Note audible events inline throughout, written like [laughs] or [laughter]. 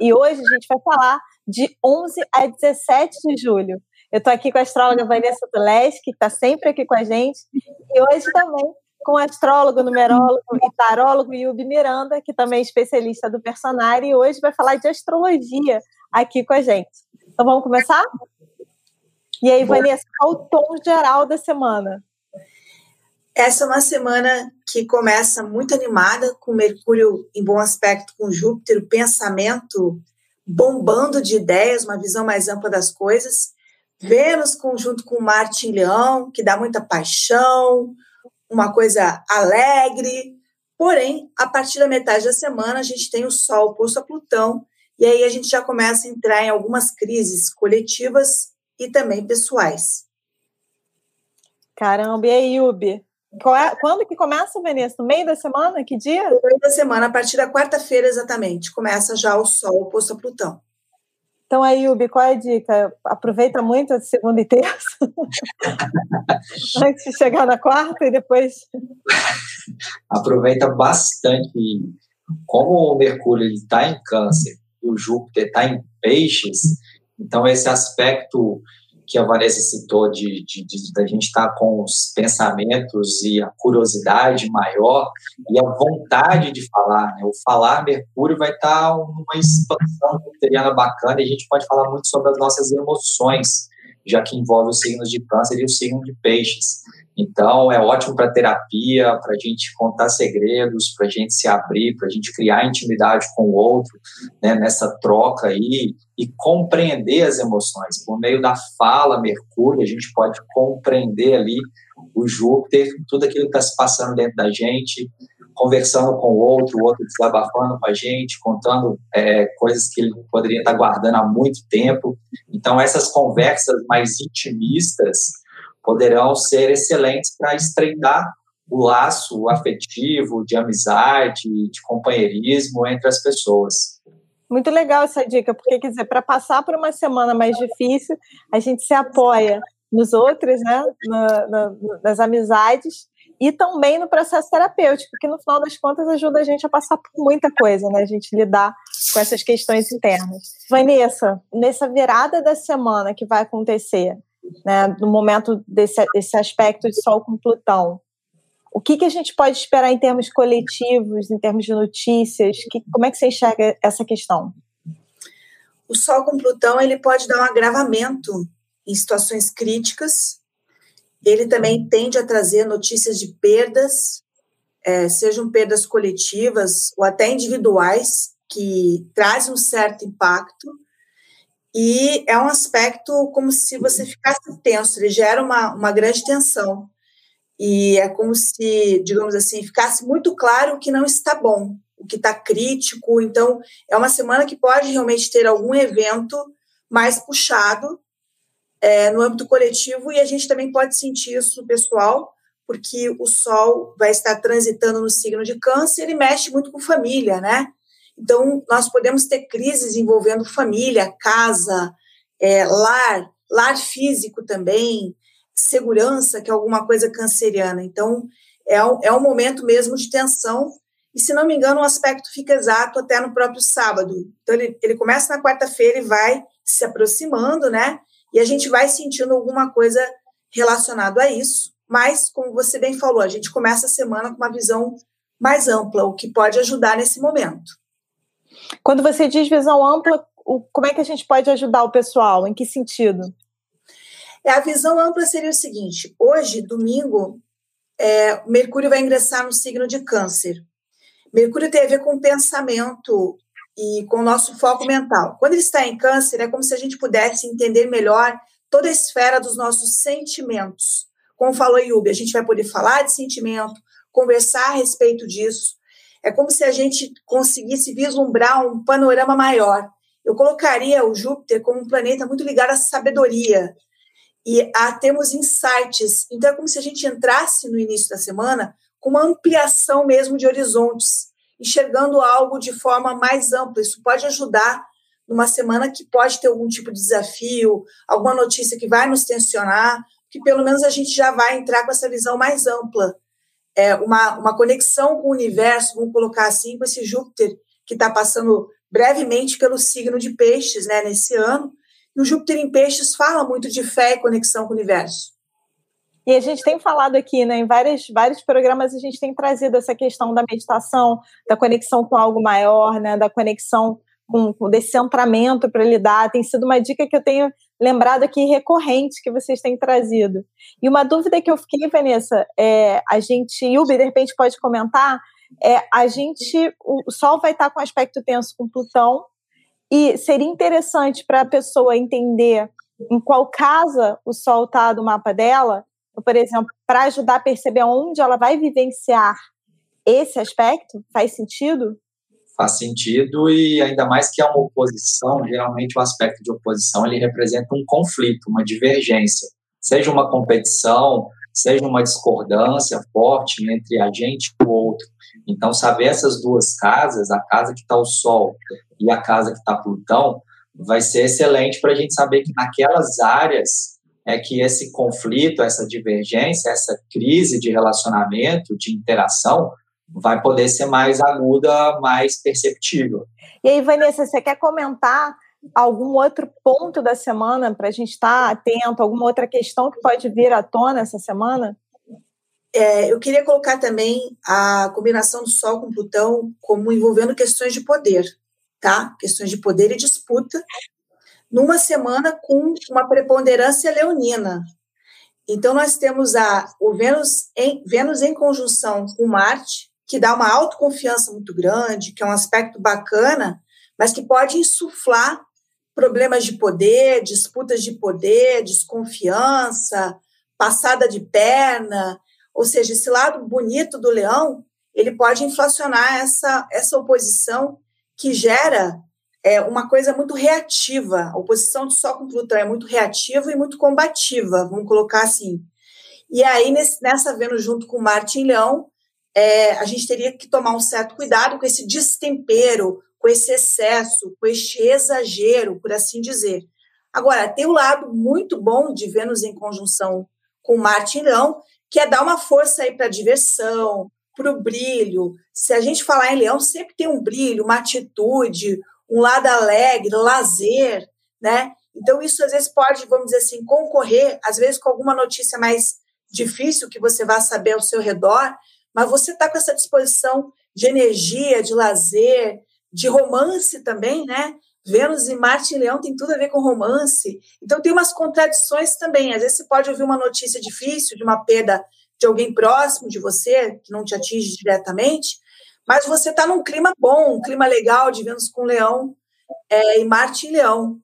E hoje a gente vai falar de 11 a 17 de julho. Eu estou aqui com a astróloga Vanessa Tuleski, que está sempre aqui com a gente, e hoje também com o astrólogo, numerólogo e tarólogo Yubi Miranda, que também é especialista do personagem, e hoje vai falar de astrologia aqui com a gente. Então vamos começar? E aí, Vanessa, qual o tom geral da semana? Essa é uma semana que começa muito animada, com Mercúrio em bom aspecto com Júpiter, o pensamento bombando de ideias, uma visão mais ampla das coisas. Vênus conjunto com Marte em Leão, que dá muita paixão, uma coisa alegre. Porém, a partir da metade da semana, a gente tem o Sol posto a Plutão, e aí a gente já começa a entrar em algumas crises coletivas e também pessoais. Caramba, e aí, Yubi? É, quando que começa, Vanessa? No meio da semana? Que dia? No meio da semana, a partir da quarta-feira, exatamente. Começa já o Sol oposto a Plutão. Então, aí, Ubi, qual é a dica? Aproveita muito a segunda e terça, [laughs] antes de chegar na quarta e depois. Aproveita bastante. Como o Mercúrio está em Câncer e o Júpiter está em Peixes, então esse aspecto que a Vanessa citou de, de, de, de a gente estar tá com os pensamentos e a curiosidade maior e a vontade de falar. Né? O falar Mercúrio vai estar tá uma expansão criteriana bacana e a gente pode falar muito sobre as nossas emoções, já que envolve os signos de câncer e o signo de peixes. Então, é ótimo para terapia, para a gente contar segredos, para a gente se abrir, para a gente criar intimidade com o outro, né, nessa troca aí, e compreender as emoções. Por meio da fala, Mercúrio, a gente pode compreender ali o Júpiter, tudo aquilo que está se passando dentro da gente, conversando com o outro, o outro desabafando com a gente, contando é, coisas que ele poderia estar tá guardando há muito tempo. Então, essas conversas mais intimistas, poderão ser excelentes para estreitar o laço afetivo, de amizade, de companheirismo entre as pessoas. Muito legal essa dica, porque quer dizer, para passar por uma semana mais difícil, a gente se apoia nos outros, né, na, na, nas amizades e também no processo terapêutico, que no final das contas ajuda a gente a passar por muita coisa, né, a gente lidar com essas questões internas. Vanessa, nessa virada da semana que vai acontecer, né, no momento desse, desse aspecto de Sol com Plutão. O que, que a gente pode esperar em termos coletivos, em termos de notícias? Que, como é que você enxerga essa questão? O Sol com Plutão ele pode dar um agravamento em situações críticas. Ele também tende a trazer notícias de perdas, é, sejam perdas coletivas ou até individuais, que trazem um certo impacto. E é um aspecto como se você ficasse tenso, ele gera uma, uma grande tensão. E é como se, digamos assim, ficasse muito claro o que não está bom, o que está crítico. Então, é uma semana que pode realmente ter algum evento mais puxado é, no âmbito coletivo, e a gente também pode sentir isso no pessoal, porque o Sol vai estar transitando no signo de Câncer e mexe muito com família, né? Então, nós podemos ter crises envolvendo família, casa, é, lar, lar físico também, segurança, que é alguma coisa canceriana. Então, é um, é um momento mesmo de tensão. E, se não me engano, o aspecto fica exato até no próprio sábado. Então, ele, ele começa na quarta-feira e vai se aproximando, né? E a gente vai sentindo alguma coisa relacionada a isso. Mas, como você bem falou, a gente começa a semana com uma visão mais ampla, o que pode ajudar nesse momento. Quando você diz visão ampla, como é que a gente pode ajudar o pessoal? Em que sentido? É, a visão ampla seria o seguinte: hoje, domingo, é, Mercúrio vai ingressar no signo de Câncer. Mercúrio tem a ver com o pensamento e com o nosso foco mental. Quando ele está em Câncer, é como se a gente pudesse entender melhor toda a esfera dos nossos sentimentos. Como falou Yubi, a gente vai poder falar de sentimento, conversar a respeito disso, é como se a gente conseguisse vislumbrar um panorama maior. eu colocaria o Júpiter como um planeta muito ligado à sabedoria e a termos insights. Então, é como se a gente entrasse no início da semana com uma ampliação mesmo de horizontes, enxergando algo de forma mais ampla. Isso pode ajudar numa semana que pode ter algum tipo de desafio, alguma notícia que vai nos tensionar, que pelo menos a gente já vai entrar com essa visão mais ampla. É uma, uma conexão com o universo, vamos colocar assim, com esse Júpiter que está passando brevemente pelo signo de Peixes, né, nesse ano. E o Júpiter em Peixes fala muito de fé e conexão com o universo. E a gente tem falado aqui, né, em vários, vários programas, a gente tem trazido essa questão da meditação, da conexão com algo maior, né, da conexão com, com desse centramento para lidar. Tem sido uma dica que eu tenho lembrado aqui recorrente que vocês têm trazido. E uma dúvida que eu fiquei, Vanessa, é, a gente, Yubi, de repente pode comentar, é, a gente, o Sol vai estar com aspecto tenso com Plutão, e seria interessante para a pessoa entender em qual casa o Sol está do mapa dela, por exemplo, para ajudar a perceber onde ela vai vivenciar esse aspecto, faz sentido? Faz sentido e ainda mais que é uma oposição, geralmente o aspecto de oposição ele representa um conflito, uma divergência, seja uma competição, seja uma discordância forte entre a gente e o outro. Então, saber essas duas casas, a casa que está o Sol e a casa que está Plutão, vai ser excelente para a gente saber que naquelas áreas é que esse conflito, essa divergência, essa crise de relacionamento, de interação, vai poder ser mais aguda, mais perceptível. E aí, Vanessa, você quer comentar algum outro ponto da semana para a gente estar tá atento, alguma outra questão que pode vir à tona essa semana? É, eu queria colocar também a combinação do Sol com Plutão como envolvendo questões de poder, tá? Questões de poder e disputa, numa semana com uma preponderância leonina. Então, nós temos a, o Vênus em, Vênus em conjunção com Marte, que dá uma autoconfiança muito grande, que é um aspecto bacana, mas que pode insuflar problemas de poder, disputas de poder, desconfiança, passada de perna, ou seja, esse lado bonito do leão, ele pode inflacionar essa, essa oposição que gera é, uma coisa muito reativa. A oposição de Sol com Plutão é muito reativa e muito combativa, vamos colocar assim. E aí, nesse, nessa Vênus junto com Marte em Leão, é, a gente teria que tomar um certo cuidado com esse destempero, com esse excesso, com este exagero, por assim dizer. Agora, tem o um lado muito bom de Vênus em conjunção com Marte em Leão, que é dar uma força aí para a diversão, para o brilho. Se a gente falar em leão, sempre tem um brilho, uma atitude, um lado alegre, lazer, né? Então, isso às vezes pode, vamos dizer assim, concorrer, às vezes com alguma notícia mais difícil que você vai saber ao seu redor, mas você está com essa disposição de energia, de lazer, de romance também, né? Vênus e Marte em Leão tem tudo a ver com romance. Então tem umas contradições também. Às vezes você pode ouvir uma notícia difícil de uma perda de alguém próximo de você, que não te atinge diretamente, mas você está num clima bom, um clima legal de Vênus com Leão é, e Marte em Leão.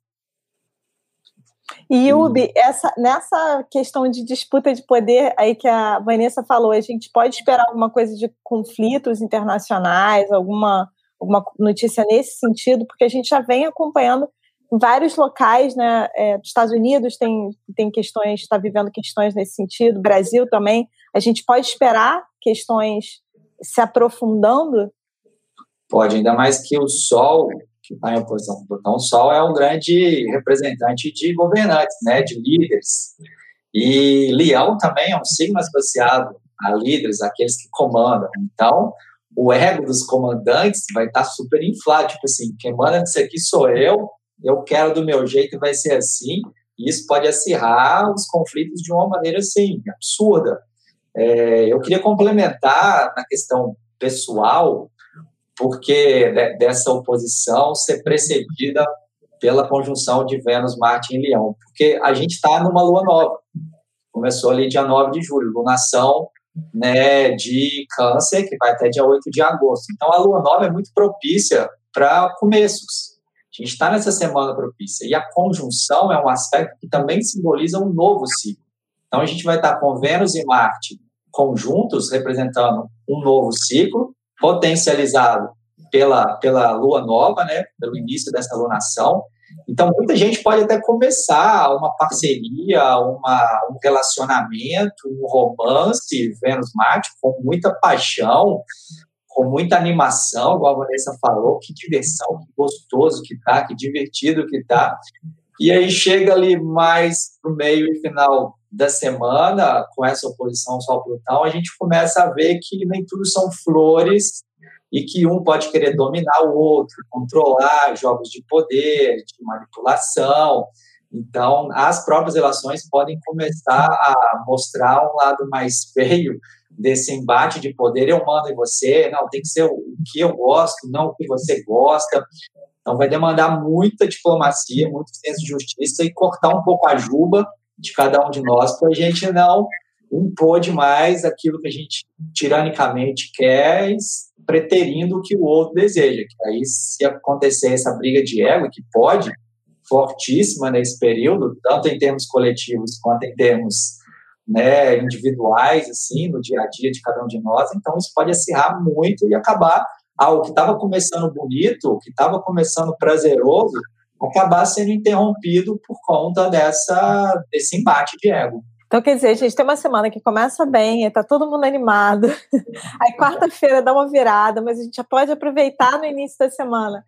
E Ubi, essa, nessa questão de disputa de poder aí que a Vanessa falou, a gente pode esperar alguma coisa de conflitos internacionais, alguma alguma notícia nesse sentido, porque a gente já vem acompanhando em vários locais, né? É, Estados Unidos tem, tem questões, está vivendo questões nesse sentido, Brasil também. A gente pode esperar questões se aprofundando? Pode, ainda mais que o Sol, que está em oposição com Plutão, o Sol é um grande representante de governantes, né? De líderes. E Leão também é um signo associado a líderes, aqueles que comandam. Então, o ego dos comandantes vai estar tá super inflado, tipo assim, quem manda isso aqui sou eu, eu quero do meu jeito e vai ser assim, e isso pode acirrar os conflitos de uma maneira, assim, absurda. É, eu queria complementar na questão pessoal, porque dessa oposição ser precedida pela conjunção de Vênus, Marte em Leão, porque a gente está numa lua nova, começou ali dia 9 de julho, lunação né, de câncer, que vai até dia 8 de agosto. Então, a lua nova é muito propícia para começos. A gente está nessa semana propícia. E a conjunção é um aspecto que também simboliza um novo ciclo. Então, a gente vai estar com Vênus e Marte conjuntos, representando um novo ciclo, potencializado pela, pela lua nova, né, pelo início dessa lunação. Então, muita gente pode até começar uma parceria, uma, um relacionamento, um romance Vênus-Marte com muita paixão, com muita animação, igual a Vanessa falou, que diversão, que gostoso que tá, que divertido que tá. E aí chega ali mais pro meio e final da semana, com essa oposição Sol-Plutão, a gente começa a ver que nem tudo são flores e que um pode querer dominar o outro, controlar jogos de poder, de manipulação. Então, as próprias relações podem começar a mostrar um lado mais feio desse embate de poder. Eu mando em você, não, tem que ser o que eu gosto, não o que você gosta. Então, vai demandar muita diplomacia, muito senso de justiça e cortar um pouco a juba de cada um de nós para a gente não impor demais aquilo que a gente tiranicamente quer, preterindo o que o outro deseja. Que aí, se acontecer essa briga de ego, que pode, fortíssima nesse período, tanto em termos coletivos quanto em termos né, individuais, assim, no dia a dia de cada um de nós, então isso pode acirrar muito e acabar algo que estava começando bonito, que estava começando prazeroso, acabar sendo interrompido por conta dessa, desse embate de ego. Então, quer dizer, a gente tem uma semana que começa bem, está todo mundo animado. [laughs] Aí, quarta-feira dá uma virada, mas a gente já pode aproveitar no início da semana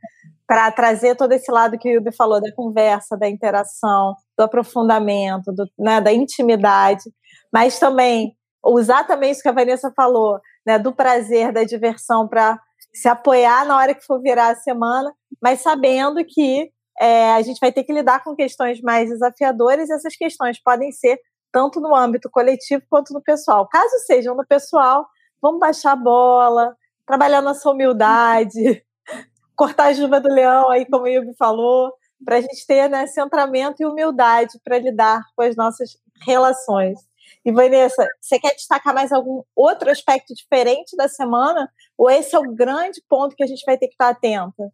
para trazer todo esse lado que o Yubi falou, da conversa, da interação, do aprofundamento, do, né, da intimidade, mas também usar também isso que a Vanessa falou, né, do prazer, da diversão, para se apoiar na hora que for virar a semana, mas sabendo que é, a gente vai ter que lidar com questões mais desafiadoras e essas questões podem ser tanto no âmbito coletivo quanto no pessoal. Caso sejam no pessoal, vamos baixar a bola, trabalhar nossa humildade, [laughs] cortar a juba do leão, aí como o Yubi falou, para a gente ter né, centramento e humildade para lidar com as nossas relações. E Vanessa, você quer destacar mais algum outro aspecto diferente da semana? Ou esse é o grande ponto que a gente vai ter que estar atento?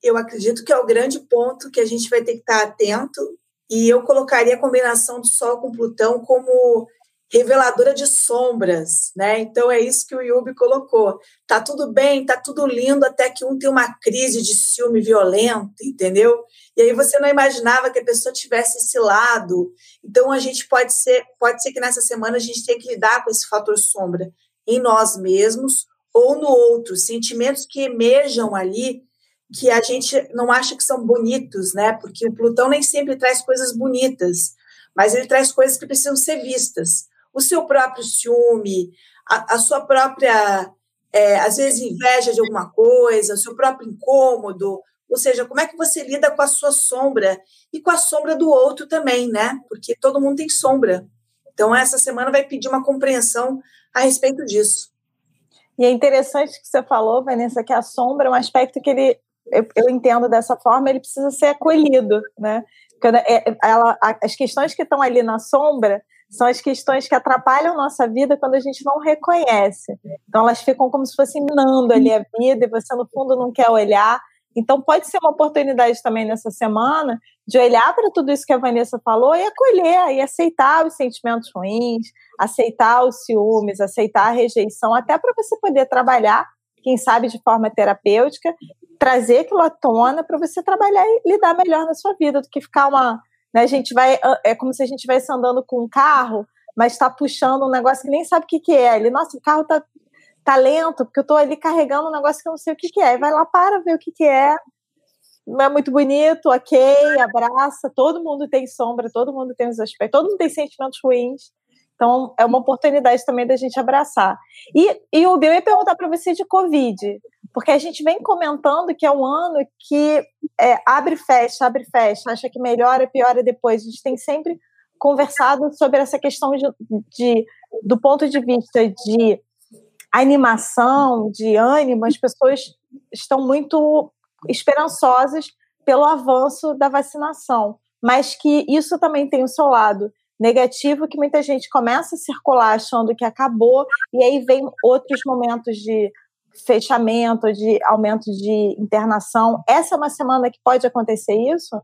Eu acredito que é o grande ponto que a gente vai ter que estar atento e eu colocaria a combinação do Sol com Plutão como reveladora de sombras, né? Então é isso que o Yubi colocou. Tá tudo bem, tá tudo lindo até que um tem uma crise de ciúme violento, entendeu? E aí você não imaginava que a pessoa tivesse esse lado. Então a gente pode ser, pode ser que nessa semana a gente tenha que lidar com esse fator sombra em nós mesmos ou no outro, sentimentos que emerjam ali que a gente não acha que são bonitos, né? Porque o Plutão nem sempre traz coisas bonitas, mas ele traz coisas que precisam ser vistas. O seu próprio ciúme, a, a sua própria, é, às vezes, inveja de alguma coisa, o seu próprio incômodo, ou seja, como é que você lida com a sua sombra e com a sombra do outro também, né? Porque todo mundo tem sombra. Então, essa semana vai pedir uma compreensão a respeito disso. E é interessante que você falou, Vanessa, que a sombra é um aspecto que ele eu, eu entendo dessa forma, ele precisa ser acolhido, né? É, ela, as questões que estão ali na sombra são as questões que atrapalham nossa vida quando a gente não reconhece. Então elas ficam como se fossem minando ali a vida e você no fundo não quer olhar. Então pode ser uma oportunidade também nessa semana de olhar para tudo isso que a Vanessa falou e acolher e aceitar os sentimentos ruins, aceitar os ciúmes, aceitar a rejeição, até para você poder trabalhar quem sabe de forma terapêutica trazer aquilo à tona para você trabalhar e lidar melhor na sua vida, do que ficar uma. Né, a gente vai. É como se a gente estivesse andando com um carro, mas está puxando um negócio que nem sabe o que, que é. Ele, nossa, o carro tá, tá lento, porque eu estou ali carregando um negócio que eu não sei o que, que é. E vai lá para ver o que, que é. Não é muito bonito, ok, abraça. Todo mundo tem sombra, todo mundo tem os aspectos, todo mundo tem sentimentos ruins. Então, é uma oportunidade também da gente abraçar. E, e o Bill ia perguntar para você de Covid, porque a gente vem comentando que é um ano que é, abre e fecha, abre e fecha, acha que melhora, piora depois. A gente tem sempre conversado sobre essa questão de, de do ponto de vista de animação, de ânimo, as pessoas estão muito esperançosas pelo avanço da vacinação, mas que isso também tem o seu lado negativo que muita gente começa a circular achando que acabou e aí vem outros momentos de fechamento, de aumento de internação. Essa é uma semana que pode acontecer isso?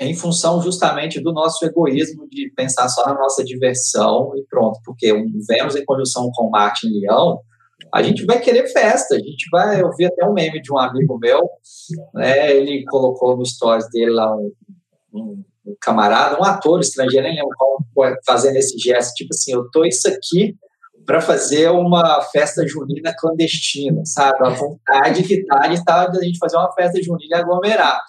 Em função justamente do nosso egoísmo de pensar só na nossa diversão e pronto, porque um Vênus em conjunção com Marte em Leão, a gente vai querer festa, a gente vai, eu vi até um meme de um amigo meu, né, ele colocou no stories dele lá um, um, um camarada, um ator estrangeiro, nem lembro qual, fazendo esse gesto, tipo assim, eu tô isso aqui para fazer uma festa junina clandestina, sabe? A vontade que tá de, tá a gente fazer uma festa junina e aglomerar.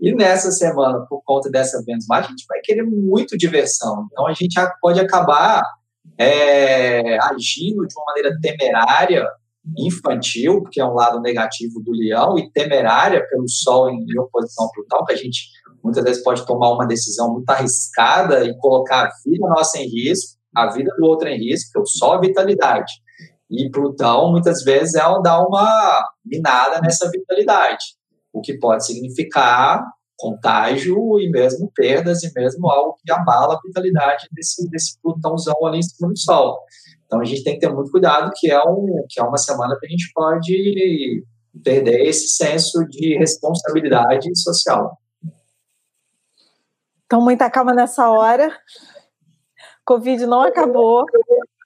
E nessa semana, por conta dessa Vênus a gente vai querer muito diversão. Então a gente pode acabar é, agindo de uma maneira temerária, infantil, porque é um lado negativo do leão, e temerária pelo Sol em, oposição ao Plutão, que a gente muitas vezes pode tomar uma decisão muito arriscada e colocar a vida nossa em risco, a vida do outro em risco, porque o Sol é vitalidade. E Plutão, muitas vezes, é dar uma minada nessa vitalidade, o que pode significar contágio e mesmo perdas e mesmo algo que abala a vitalidade desse, desse Plutãozão ali em cima do Sol. Então a gente tem que ter muito cuidado, que é, um, que é uma semana que a gente pode perder esse senso de responsabilidade social. Então, muita calma nessa hora. Covid não acabou,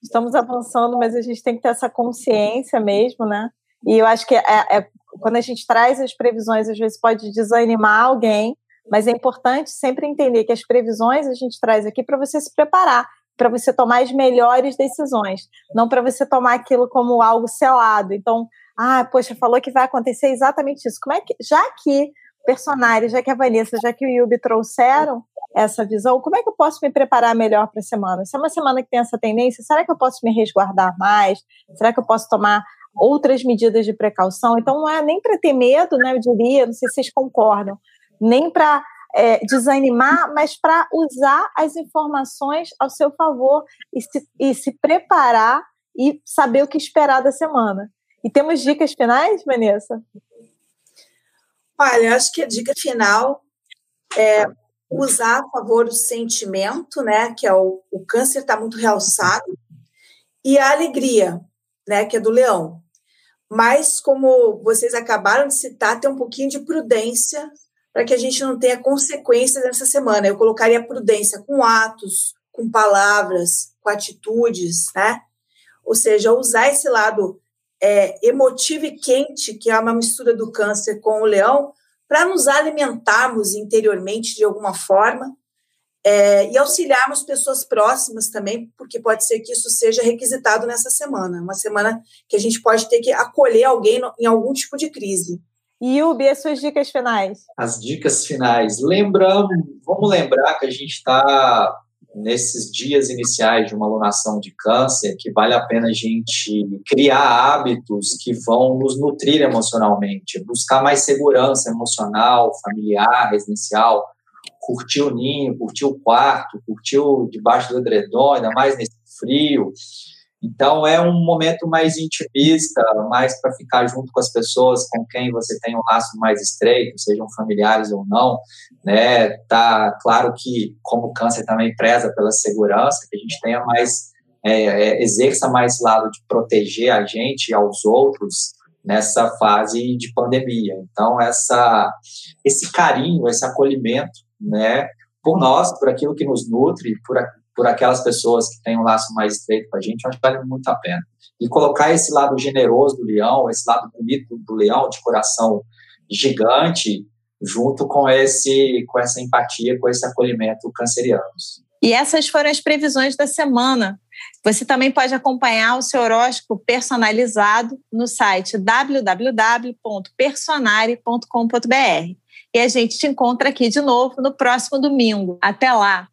estamos avançando, mas a gente tem que ter essa consciência mesmo, né? E eu acho que é, é, quando a gente traz as previsões, às vezes pode desanimar alguém, mas é importante sempre entender que as previsões a gente traz aqui para você se preparar, para você tomar as melhores decisões, não para você tomar aquilo como algo selado. Então, ah, poxa, falou que vai acontecer exatamente isso. Como é que, já que personagens, já que a Vanessa, já que o Yubi trouxeram essa visão, como é que eu posso me preparar melhor para a semana? Se é uma semana que tem essa tendência, será que eu posso me resguardar mais? Será que eu posso tomar outras medidas de precaução? Então, não é nem para ter medo, né, eu diria, não sei se vocês concordam, nem para é, desanimar, mas para usar as informações ao seu favor e se, e se preparar e saber o que esperar da semana. E temos dicas finais, Vanessa? Olha, acho que a dica final é usar a favor do sentimento, né, que é o, o câncer está muito realçado, e a alegria, né, que é do leão. Mas, como vocês acabaram de citar, tem um pouquinho de prudência para que a gente não tenha consequências nessa semana. Eu colocaria prudência com atos, com palavras, com atitudes, né? Ou seja, usar esse lado é, emotivo e quente, que é uma mistura do câncer com o leão, para nos alimentarmos interiormente de alguma forma é, e auxiliarmos pessoas próximas também, porque pode ser que isso seja requisitado nessa semana, uma semana que a gente pode ter que acolher alguém no, em algum tipo de crise. E Ubi, as suas dicas finais? As dicas finais. Lembramos, vamos lembrar que a gente está nesses dias iniciais de uma alunação de câncer, que vale a pena a gente criar hábitos que vão nos nutrir emocionalmente, buscar mais segurança emocional, familiar, residencial, curtir o ninho, curtir o quarto, curtir o debaixo do edredom, ainda mais nesse frio. Então é um momento mais intimista, mais para ficar junto com as pessoas com quem você tem um laço mais estreito, sejam familiares ou não, né? Tá claro que como o câncer também preza pela segurança, que a gente tenha mais é, é, exerça mais lado de proteger a gente e aos outros nessa fase de pandemia. Então essa esse carinho, esse acolhimento, né? Por nós, por aquilo que nos nutre, por, por aquelas pessoas que têm um laço mais estreito com a gente, eu acho que vale muito a pena. E colocar esse lado generoso do leão, esse lado bonito do leão, de coração gigante, junto com esse com essa empatia, com esse acolhimento cancerianos. E essas foram as previsões da semana. Você também pode acompanhar o seu horóscopo personalizado no site www.personare.com.br. E a gente te encontra aqui de novo no próximo domingo. Até lá!